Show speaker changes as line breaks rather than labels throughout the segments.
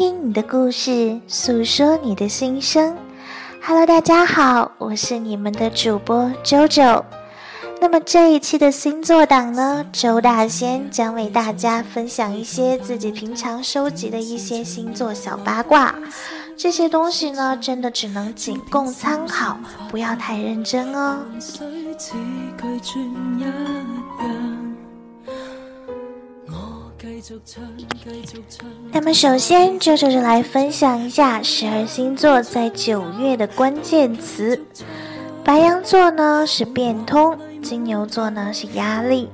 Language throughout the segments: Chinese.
听你的故事，诉说你的心声。Hello，大家好，我是你们的主播周周。那么这一期的星座档呢，周大仙将为大家分享一些自己平常收集的一些星座小八卦。这些东西呢，真的只能仅供参考，不要太认真哦。那么首先，就就是来分享一下十二星座在九月的关键词。白羊座呢是变通，金牛座呢是压力，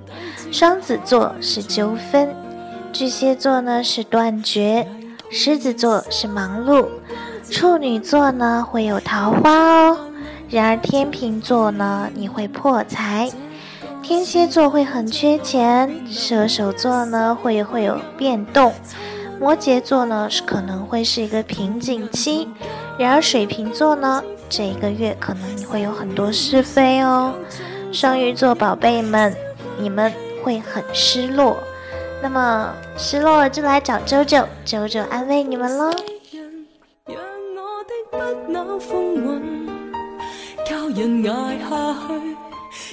双子座是纠纷，巨蟹座呢是断绝，狮子座是忙碌，处女座呢会有桃花哦。然而天秤座呢你会破财。天蝎座会很缺钱，射手座呢会会有变动，摩羯座呢是可能会是一个瓶颈期，然而水瓶座呢这一个月可能你会有很多是非哦。双鱼座宝贝们，你们会很失落，那么失落了就来找周周，周周安慰你们喽。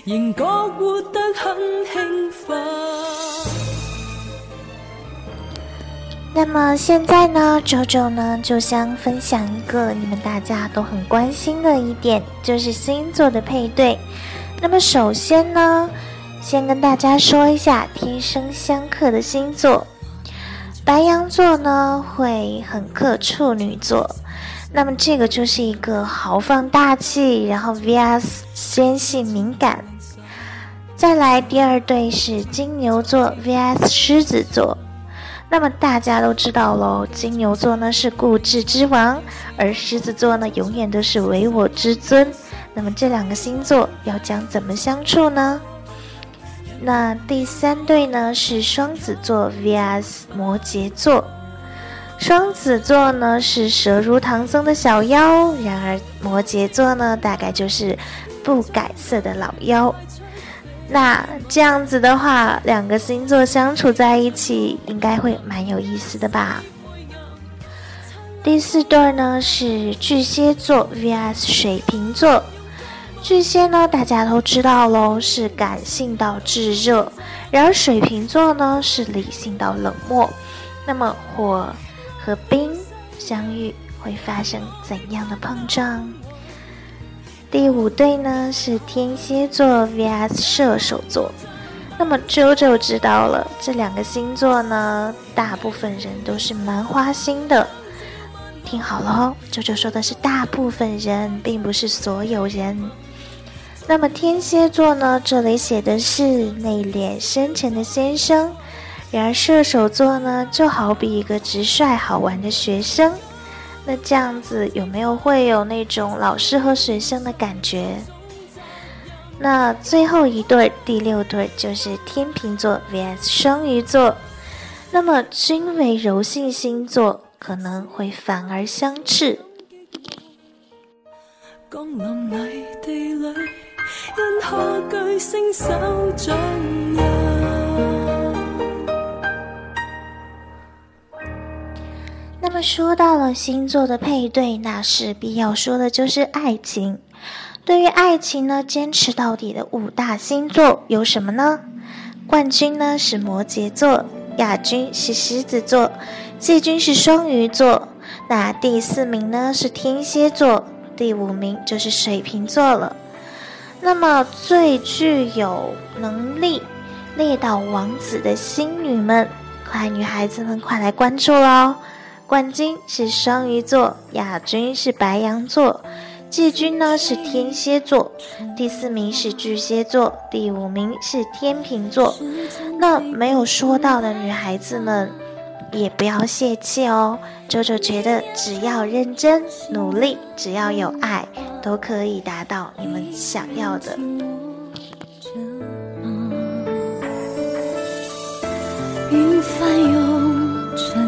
仍觉活得很兴奋。那么现在呢，周周呢就想分享一个你们大家都很关心的一点，就是星座的配对。那么首先呢，先跟大家说一下天生相克的星座，白羊座呢会很克处女座。那么这个就是一个豪放大气，然后 vs 纤细敏感。再来第二对是金牛座 vs 狮子座。那么大家都知道喽，金牛座呢是固执之王，而狮子座呢永远都是唯我之尊。那么这两个星座要将怎么相处呢？那第三对呢是双子座 vs 摩羯座。双子座呢是舌如唐僧的小妖，然而摩羯座呢大概就是不改色的老妖。那这样子的话，两个星座相处在一起应该会蛮有意思的吧？第四对呢是巨蟹座 vs 水瓶座。巨蟹呢大家都知道喽，是感性到炙热，然而水瓶座呢是理性到冷漠。那么火。和冰相遇会发生怎样的碰撞？第五对呢是天蝎座 vs 射手座。那么周周知道了，这两个星座呢，大部分人都是蛮花心的。听好了哦，周周说的是大部分人，并不是所有人。那么天蝎座呢，这里写的是内敛深沉的先生。然而射手座呢，就好比一个直率好玩的学生，那这样子有没有会有那种老师和学生的感觉？那最后一对第六对就是天秤座 vs 双鱼座，那么均为柔性星座，可能会反而相斥。那那么说到了星座的配对，那势必要说的就是爱情。对于爱情呢，坚持到底的五大星座有什么呢？冠军呢是摩羯座，亚军是狮子座，季军是双鱼座。那第四名呢是天蝎座，第五名就是水瓶座了。那么最具有能力猎到王子的星女们，快女孩子们快来关注喽！冠军是双鱼座，亚军是白羊座，季军呢是天蝎座，第四名是巨蟹座，第五名是天秤座。那没有说到的女孩子们，也不要泄气哦。周周觉得，只要认真努力，只要有爱，都可以达到你们想要的。云翻涌成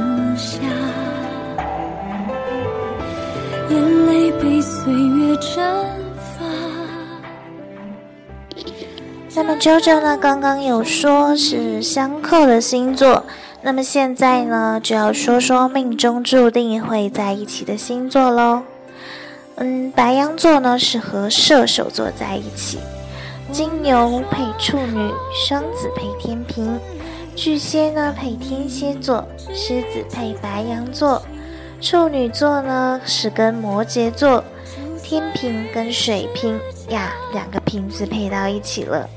眼泪被岁月蒸发。那么，周周呢？刚刚有说是相克的星座，那么现在呢，就要说说命中注定会在一起的星座喽。嗯，白羊座呢是和射手座在一起，金牛配处女，双子配天平，巨蟹呢配天蝎座，狮子配白羊座，处女座呢是跟摩羯座，天平跟水瓶呀，两个瓶子配到一起了。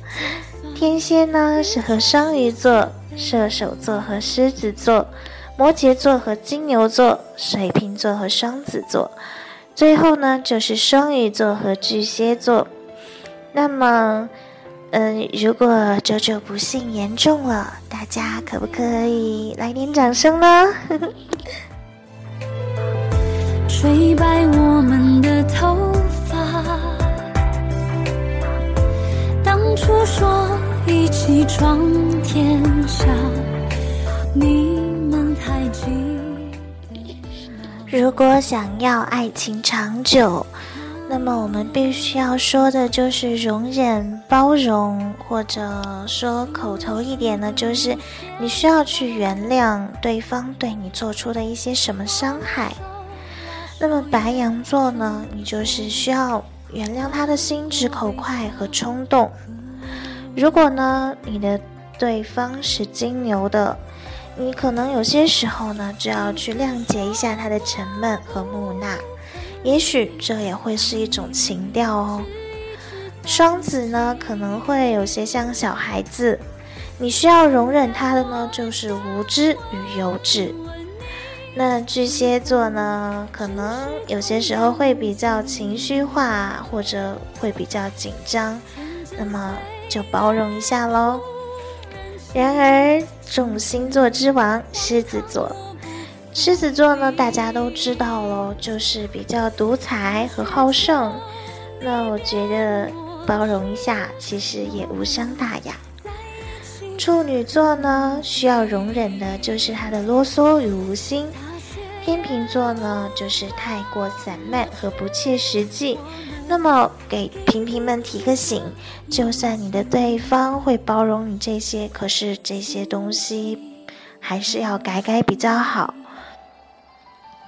天蝎呢是和双鱼座。射手座和狮子座，摩羯座和金牛座，水瓶座和双子座，最后呢就是双鱼座和巨蟹座。那么，嗯，如果九九不幸言中了，大家可不可以来点掌声呢？吹白我们的头发，当初说。一起闯天下，你们太如果想要爱情长久，那么我们必须要说的就是容忍、包容，或者说口头一点呢，就是你需要去原谅对方对你做出的一些什么伤害。那么白羊座呢，你就是需要原谅他的心直口快和冲动。如果呢，你的对方是金牛的，你可能有些时候呢，就要去谅解一下他的沉闷和木讷，也许这也会是一种情调哦。双子呢，可能会有些像小孩子，你需要容忍他的呢，就是无知与幼稚。那巨蟹座呢，可能有些时候会比较情绪化，或者会比较紧张，那么。就包容一下喽。然而，众星座之王狮子座，狮子座呢，大家都知道喽，就是比较独裁和好胜。那我觉得包容一下，其实也无伤大雅。处女座呢，需要容忍的就是他的啰嗦与无心。天秤座呢，就是太过散漫和不切实际。那么，给平平们提个醒：就算你的对方会包容你这些，可是这些东西还是要改改比较好，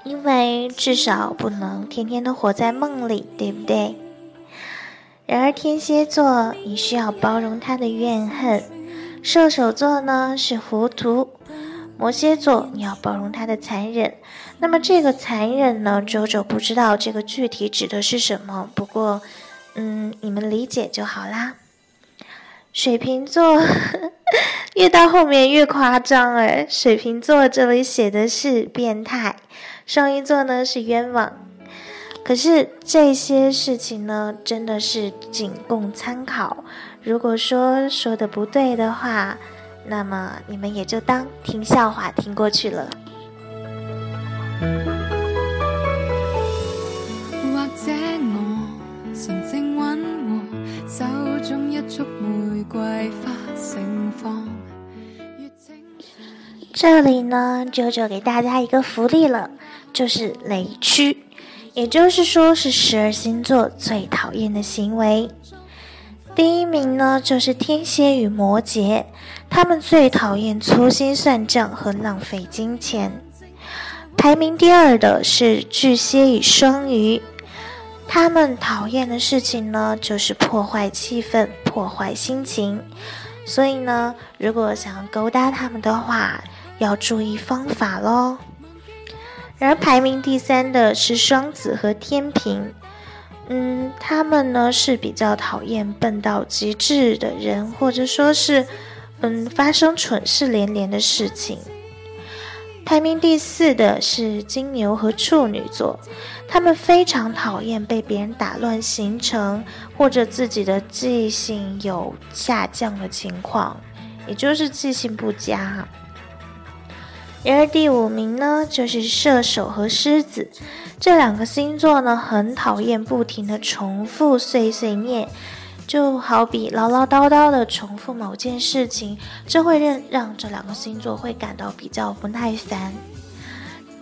因为至少不能天天都活在梦里，对不对？然而，天蝎座你需要包容他的怨恨，射手座呢是糊涂。摩羯座，你要包容他的残忍。那么这个残忍呢，周周不知道这个具体指的是什么。不过，嗯，你们理解就好啦。水瓶座 越到后面越夸张哎，水瓶座这里写的是变态，双鱼座呢是冤枉。可是这些事情呢，真的是仅供参考。如果说说的不对的话。那么你们也就当听笑话听过去了。这里呢，九九给大家一个福利了，就是雷区，也就是说是十二星座最讨厌的行为。第一名呢，就是天蝎与摩羯，他们最讨厌粗心算账和浪费金钱。排名第二的是巨蟹与双鱼，他们讨厌的事情呢，就是破坏气氛、破坏心情。所以呢，如果想要勾搭他们的话，要注意方法喽。然而排名第三的是双子和天平。嗯，他们呢是比较讨厌笨到极致的人，或者说是，嗯，发生蠢事连连的事情。排名第四的是金牛和处女座，他们非常讨厌被别人打乱行程，或者自己的记性有下降的情况，也就是记性不佳。然而第五名呢，就是射手和狮子。这两个星座呢，很讨厌不停的重复碎碎念，就好比唠唠叨叨的重复某件事情，这会让让这两个星座会感到比较不耐烦。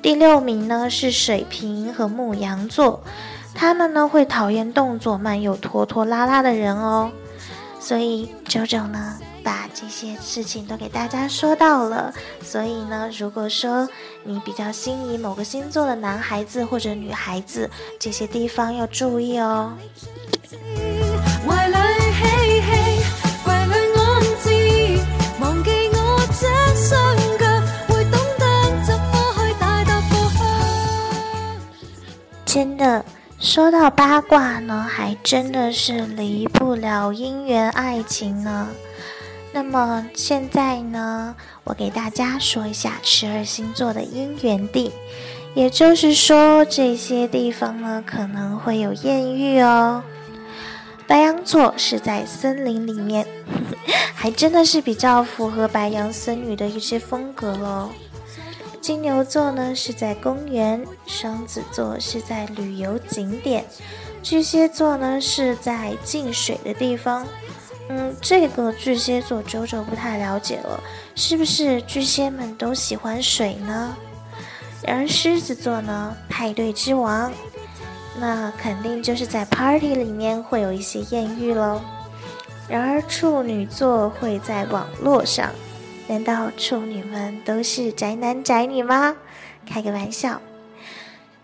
第六名呢是水瓶和牧羊座，他们呢会讨厌动作慢又拖拖拉拉的人哦。所以九九呢，把这些事情都给大家说到了。所以呢，如果说你比较心仪某个星座的男孩子或者女孩子，这些地方要注意哦。真的。说到八卦呢，还真的是离不了姻缘爱情呢。那么现在呢，我给大家说一下十二星座的姻缘地，也就是说这些地方呢可能会有艳遇哦。白羊座是在森林里面，还真的是比较符合白羊僧侣的一些风格哦。金牛座呢是在公园，双子座是在旅游景点，巨蟹座呢是在进水的地方。嗯，这个巨蟹座周周不太了解了，是不是巨蟹们都喜欢水呢？然而狮子座呢，派对之王，那肯定就是在 party 里面会有一些艳遇喽。然而处女座会在网络上。难道处女们都是宅男宅女吗？开个玩笑。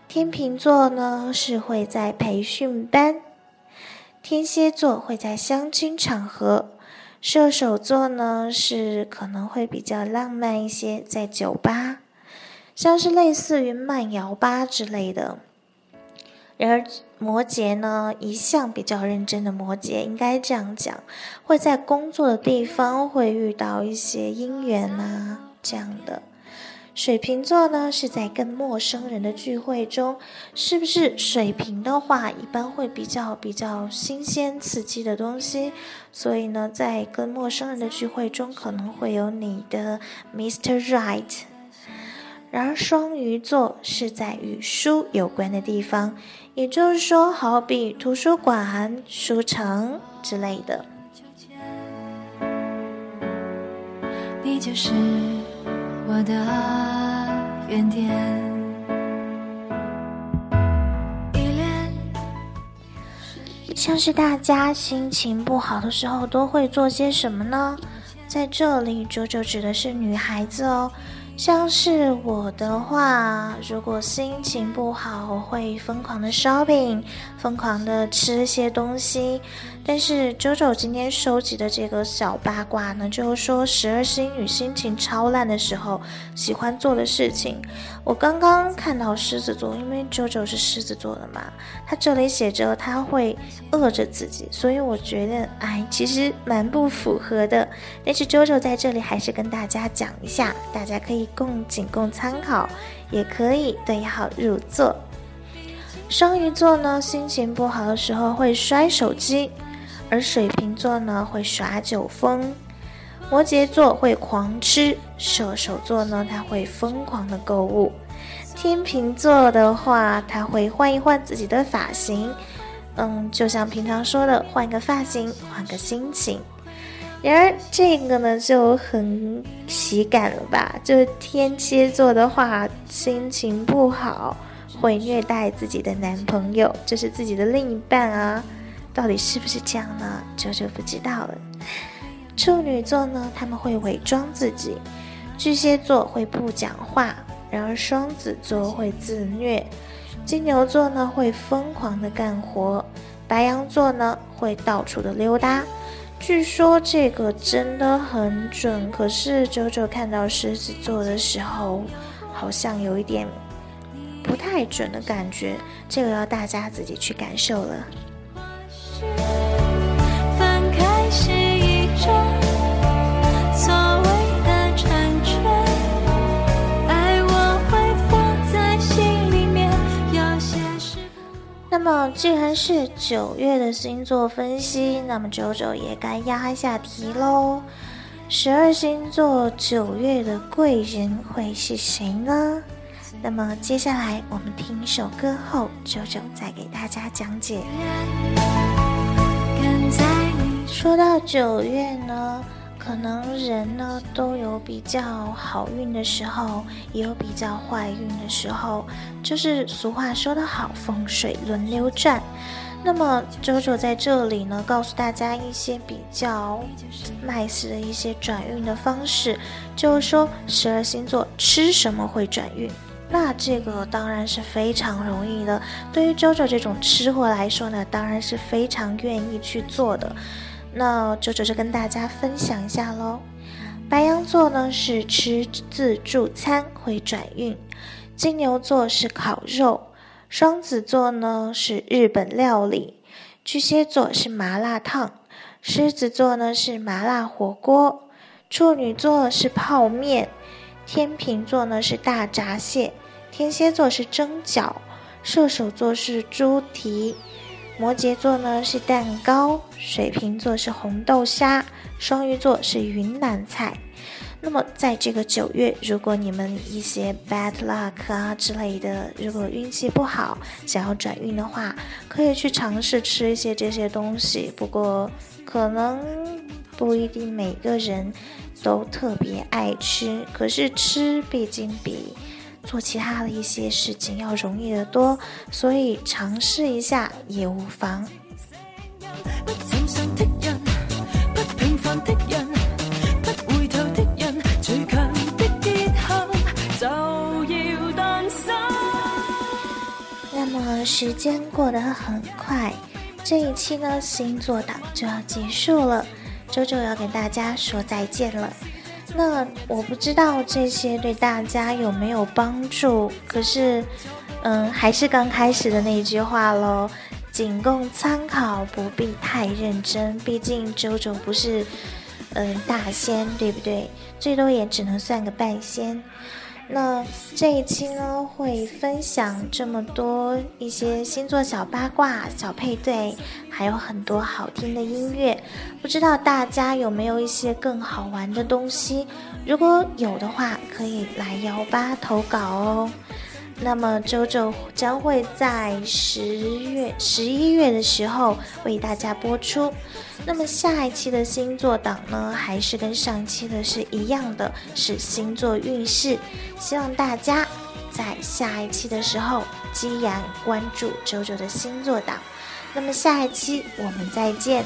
天秤座呢是会在培训班，天蝎座会在相亲场合，射手座呢是可能会比较浪漫一些，在酒吧，像是类似于慢摇吧之类的。然而摩羯呢，一向比较认真的摩羯，应该这样讲，会在工作的地方会遇到一些姻缘啊这样的。水瓶座呢，是在跟陌生人的聚会中，是不是水瓶的话，一般会比较比较新鲜刺激的东西，所以呢，在跟陌生人的聚会中，可能会有你的 Mr. Right。然而双鱼座是在与书有关的地方。也就是说，好比图书馆、书城之类的。你就是我的原点。像是大家心情不好的时候都会做些什么呢？在这里，九九指的是女孩子哦。像是我的话，如果心情不好，我会疯狂的 shopping，疯狂的吃些东西。但是周周今天收集的这个小八卦呢，就是说十二星女心情超烂的时候喜欢做的事情。我刚刚看到狮子座，因为周周是狮子座的嘛，他这里写着他会饿着自己，所以我觉得哎，其实蛮不符合的。但是周周在这里还是跟大家讲一下，大家可以共仅供参考，也可以对号入座。双鱼座呢，心情不好的时候会摔手机。而水瓶座呢会耍酒疯，摩羯座会狂吃，射手座呢他会疯狂的购物，天秤座的话他会换一换自己的发型，嗯，就像平常说的换个发型，换个心情。然而这个呢就很喜感了吧？就是天蝎座的话，心情不好会虐待自己的男朋友，就是自己的另一半啊。到底是不是这样呢？这就不知道了。处女座呢，他们会伪装自己；巨蟹座会不讲话，然而双子座会自虐；金牛座呢会疯狂的干活；白羊座呢会到处的溜达。据说这个真的很准，可是九九看到狮子座的时候，好像有一点不太准的感觉。这个要大家自己去感受了。那么，既然是九月的星座分析，那么九九也该压一下题喽。十二星座九月的贵人会是谁呢？那么接下来我们听一首歌后，九九再给大家讲解。说到九月呢，可能人呢都有比较好运的时候，也有比较坏运的时候，就是俗话说得好，风水轮流转。那么周周在这里呢，告诉大家一些比较 nice 的一些转运的方式，就是说十二星座吃什么会转运。那这个当然是非常容易的，对于周周这种吃货来说呢，当然是非常愿意去做的。那周周就跟大家分享一下喽。白羊座呢是吃自助餐会转运，金牛座是烤肉，双子座呢是日本料理，巨蟹座是麻辣烫，狮子座呢是麻辣火锅，处女座是泡面。天秤座呢是大闸蟹，天蝎座是蒸饺，射手座是猪蹄，摩羯座呢是蛋糕，水瓶座是红豆沙，双鱼座是云南菜。那么在这个九月，如果你们一些 bad luck 啊之类的，如果运气不好，想要转运的话，可以去尝试吃一些这些东西。不过可能不一定每个人。都特别爱吃，可是吃毕竟比做其他的一些事情要容易得多，所以尝试一下也无妨。那么时间过得很快，这一期呢星座党就要结束了。周周要跟大家说再见了，那我不知道这些对大家有没有帮助，可是，嗯，还是刚开始的那句话喽，仅供参考，不必太认真，毕竟周周不是，嗯，大仙，对不对？最多也只能算个半仙。那这一期呢，会分享这么多一些星座小八卦、小配对，还有很多好听的音乐。不知道大家有没有一些更好玩的东西？如果有的话，可以来幺八投稿哦。那么周周将会在十月、十一月的时候为大家播出。那么下一期的星座档呢，还是跟上期的是一样的，是星座运势。希望大家在下一期的时候，依然关注周周的星座档。那么下一期我们再见。